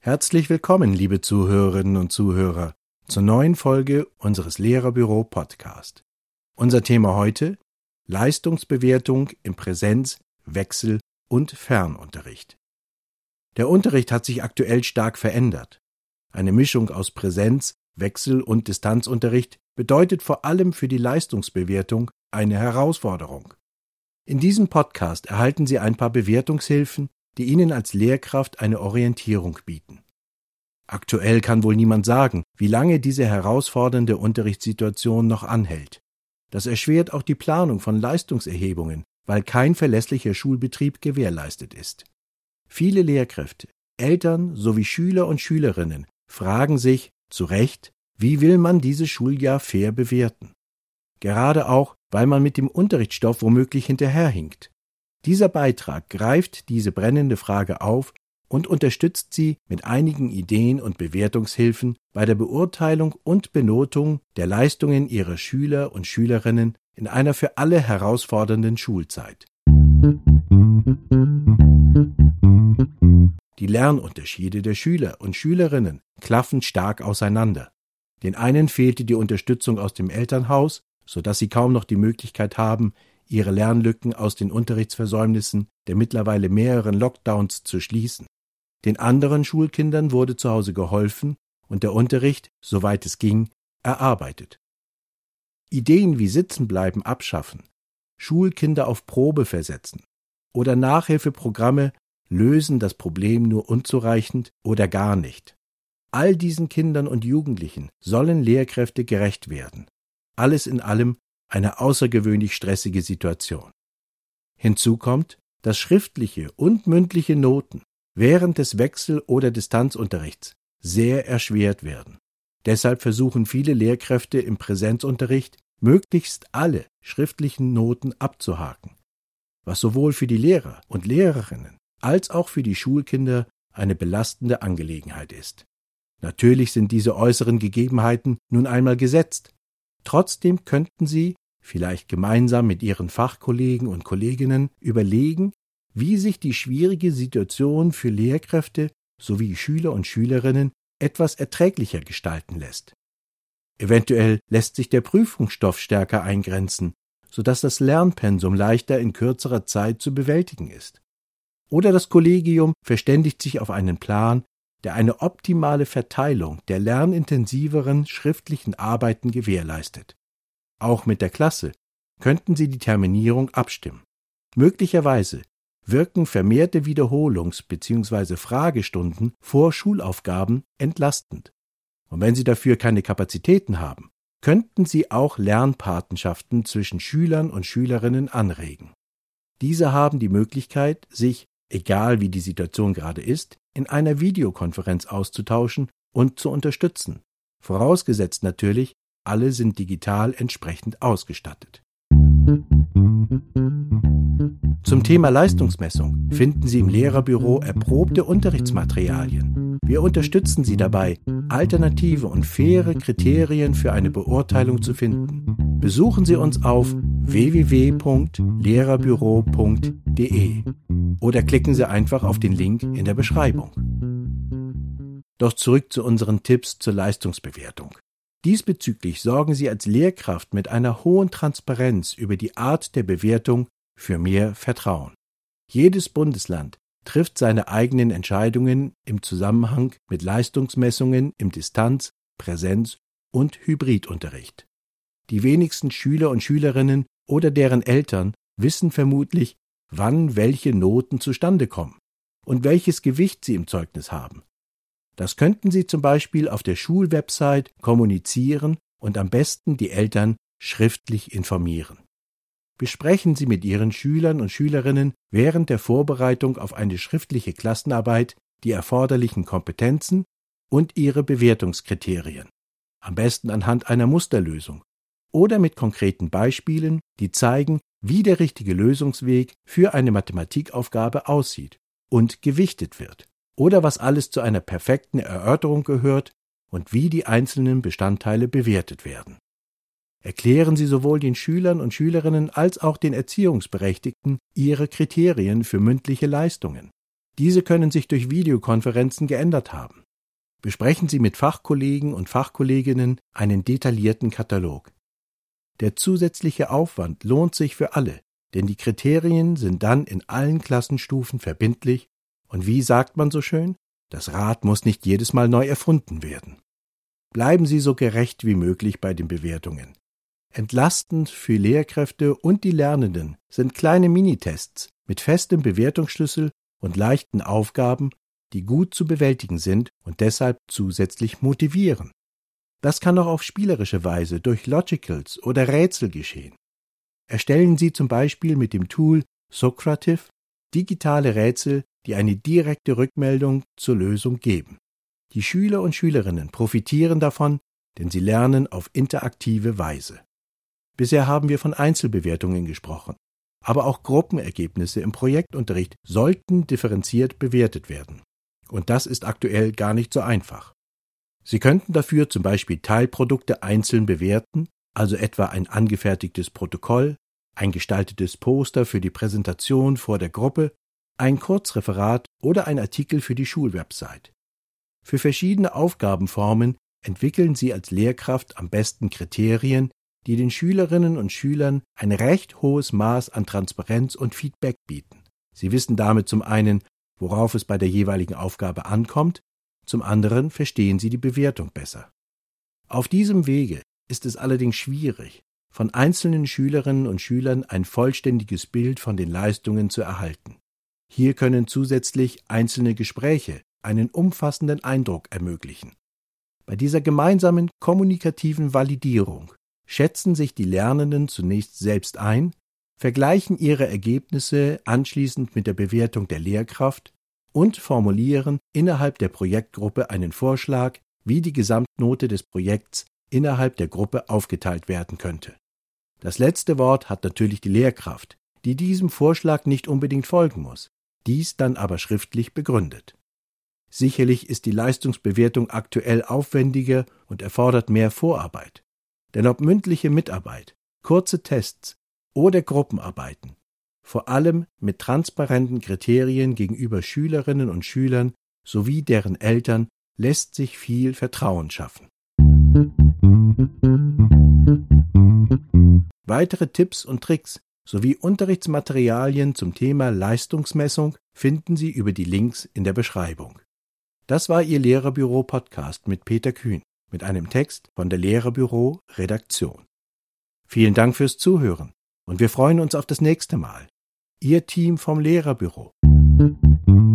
Herzlich willkommen, liebe Zuhörerinnen und Zuhörer, zur neuen Folge unseres Lehrerbüro Podcast. Unser Thema heute Leistungsbewertung im Präsenz-, Wechsel- und Fernunterricht. Der Unterricht hat sich aktuell stark verändert. Eine Mischung aus Präsenz, Wechsel- und Distanzunterricht bedeutet vor allem für die Leistungsbewertung eine Herausforderung. In diesem Podcast erhalten Sie ein paar Bewertungshilfen, die Ihnen als Lehrkraft eine Orientierung bieten. Aktuell kann wohl niemand sagen, wie lange diese herausfordernde Unterrichtssituation noch anhält. Das erschwert auch die Planung von Leistungserhebungen, weil kein verlässlicher Schulbetrieb gewährleistet ist. Viele Lehrkräfte, Eltern sowie Schüler und Schülerinnen fragen sich, zu Recht, wie will man dieses Schuljahr fair bewerten? Gerade auch, weil man mit dem Unterrichtsstoff womöglich hinterherhinkt. Dieser Beitrag greift diese brennende Frage auf und unterstützt sie mit einigen Ideen und Bewertungshilfen bei der Beurteilung und Benotung der Leistungen ihrer Schüler und Schülerinnen in einer für alle herausfordernden Schulzeit. Die Lernunterschiede der Schüler und Schülerinnen klaffen stark auseinander. Den einen fehlte die Unterstützung aus dem Elternhaus, so dass sie kaum noch die Möglichkeit haben, ihre Lernlücken aus den Unterrichtsversäumnissen der mittlerweile mehreren Lockdowns zu schließen. Den anderen Schulkindern wurde zu Hause geholfen und der Unterricht, soweit es ging, erarbeitet. Ideen wie Sitzenbleiben abschaffen, Schulkinder auf Probe versetzen oder Nachhilfeprogramme lösen das Problem nur unzureichend oder gar nicht. All diesen Kindern und Jugendlichen sollen Lehrkräfte gerecht werden. Alles in allem eine außergewöhnlich stressige Situation. Hinzu kommt, dass schriftliche und mündliche Noten während des Wechsel- oder Distanzunterrichts sehr erschwert werden. Deshalb versuchen viele Lehrkräfte im Präsenzunterricht möglichst alle schriftlichen Noten abzuhaken, was sowohl für die Lehrer und Lehrerinnen als auch für die Schulkinder eine belastende Angelegenheit ist. Natürlich sind diese äußeren Gegebenheiten nun einmal gesetzt. Trotzdem könnten Sie vielleicht gemeinsam mit Ihren Fachkollegen und Kolleginnen überlegen, wie sich die schwierige Situation für Lehrkräfte sowie Schüler und Schülerinnen etwas erträglicher gestalten lässt. Eventuell lässt sich der Prüfungsstoff stärker eingrenzen, so dass das Lernpensum leichter in kürzerer Zeit zu bewältigen ist. Oder das Kollegium verständigt sich auf einen Plan, der eine optimale Verteilung der lernintensiveren schriftlichen Arbeiten gewährleistet. Auch mit der Klasse könnten Sie die Terminierung abstimmen. Möglicherweise wirken vermehrte Wiederholungs- bzw. Fragestunden vor Schulaufgaben entlastend. Und wenn Sie dafür keine Kapazitäten haben, könnten Sie auch Lernpatenschaften zwischen Schülern und Schülerinnen anregen. Diese haben die Möglichkeit, sich, egal wie die Situation gerade ist, in einer Videokonferenz auszutauschen und zu unterstützen, vorausgesetzt natürlich, alle sind digital entsprechend ausgestattet. Zum Thema Leistungsmessung finden Sie im Lehrerbüro erprobte Unterrichtsmaterialien. Wir unterstützen Sie dabei, alternative und faire Kriterien für eine Beurteilung zu finden. Besuchen Sie uns auf www.lehrerbüro.de oder klicken Sie einfach auf den Link in der Beschreibung. Doch zurück zu unseren Tipps zur Leistungsbewertung. Diesbezüglich sorgen Sie als Lehrkraft mit einer hohen Transparenz über die Art der Bewertung für mehr Vertrauen. Jedes Bundesland trifft seine eigenen Entscheidungen im Zusammenhang mit Leistungsmessungen im Distanz-, Präsenz- und Hybridunterricht. Die wenigsten Schüler und Schülerinnen oder deren Eltern wissen vermutlich, wann welche Noten zustande kommen und welches Gewicht sie im Zeugnis haben. Das könnten Sie zum Beispiel auf der Schulwebsite kommunizieren und am besten die Eltern schriftlich informieren. Besprechen Sie mit Ihren Schülern und Schülerinnen während der Vorbereitung auf eine schriftliche Klassenarbeit die erforderlichen Kompetenzen und ihre Bewertungskriterien. Am besten anhand einer Musterlösung oder mit konkreten Beispielen, die zeigen, wie der richtige Lösungsweg für eine Mathematikaufgabe aussieht und gewichtet wird oder was alles zu einer perfekten Erörterung gehört und wie die einzelnen Bestandteile bewertet werden. erklären Sie sowohl den Schülern und Schülerinnen als auch den Erziehungsberechtigten Ihre Kriterien für mündliche Leistungen. Diese können sich durch Videokonferenzen geändert haben. Besprechen Sie mit Fachkollegen und Fachkolleginnen einen detaillierten Katalog. Der zusätzliche Aufwand lohnt sich für alle, denn die Kriterien sind dann in allen Klassenstufen verbindlich und wie sagt man so schön, das Rad muss nicht jedes Mal neu erfunden werden. Bleiben Sie so gerecht wie möglich bei den Bewertungen. Entlastend für Lehrkräfte und die Lernenden sind kleine Minitests mit festem Bewertungsschlüssel und leichten Aufgaben, die gut zu bewältigen sind und deshalb zusätzlich motivieren. Das kann auch auf spielerische Weise durch Logicals oder Rätsel geschehen. Erstellen Sie zum Beispiel mit dem Tool Socrative digitale Rätsel, die eine direkte Rückmeldung zur Lösung geben. Die Schüler und Schülerinnen profitieren davon, denn sie lernen auf interaktive Weise. Bisher haben wir von Einzelbewertungen gesprochen, aber auch Gruppenergebnisse im Projektunterricht sollten differenziert bewertet werden. Und das ist aktuell gar nicht so einfach. Sie könnten dafür zum Beispiel Teilprodukte einzeln bewerten, also etwa ein angefertigtes Protokoll, ein gestaltetes Poster für die Präsentation vor der Gruppe, ein Kurzreferat oder ein Artikel für die Schulwebsite. Für verschiedene Aufgabenformen entwickeln Sie als Lehrkraft am besten Kriterien, die den Schülerinnen und Schülern ein recht hohes Maß an Transparenz und Feedback bieten. Sie wissen damit zum einen, worauf es bei der jeweiligen Aufgabe ankommt, zum anderen verstehen sie die Bewertung besser. Auf diesem Wege ist es allerdings schwierig, von einzelnen Schülerinnen und Schülern ein vollständiges Bild von den Leistungen zu erhalten. Hier können zusätzlich einzelne Gespräche einen umfassenden Eindruck ermöglichen. Bei dieser gemeinsamen kommunikativen Validierung schätzen sich die Lernenden zunächst selbst ein, vergleichen ihre Ergebnisse anschließend mit der Bewertung der Lehrkraft und formulieren innerhalb der Projektgruppe einen Vorschlag, wie die Gesamtnote des Projekts innerhalb der Gruppe aufgeteilt werden könnte. Das letzte Wort hat natürlich die Lehrkraft, die diesem Vorschlag nicht unbedingt folgen muss, dies dann aber schriftlich begründet. Sicherlich ist die Leistungsbewertung aktuell aufwendiger und erfordert mehr Vorarbeit. Denn ob mündliche Mitarbeit, kurze Tests oder Gruppenarbeiten, vor allem mit transparenten Kriterien gegenüber Schülerinnen und Schülern sowie deren Eltern lässt sich viel Vertrauen schaffen. Weitere Tipps und Tricks sowie Unterrichtsmaterialien zum Thema Leistungsmessung finden Sie über die Links in der Beschreibung. Das war Ihr Lehrerbüro Podcast mit Peter Kühn mit einem Text von der Lehrerbüro Redaktion. Vielen Dank fürs Zuhören und wir freuen uns auf das nächste Mal. Ihr Team vom Lehrerbüro. Musik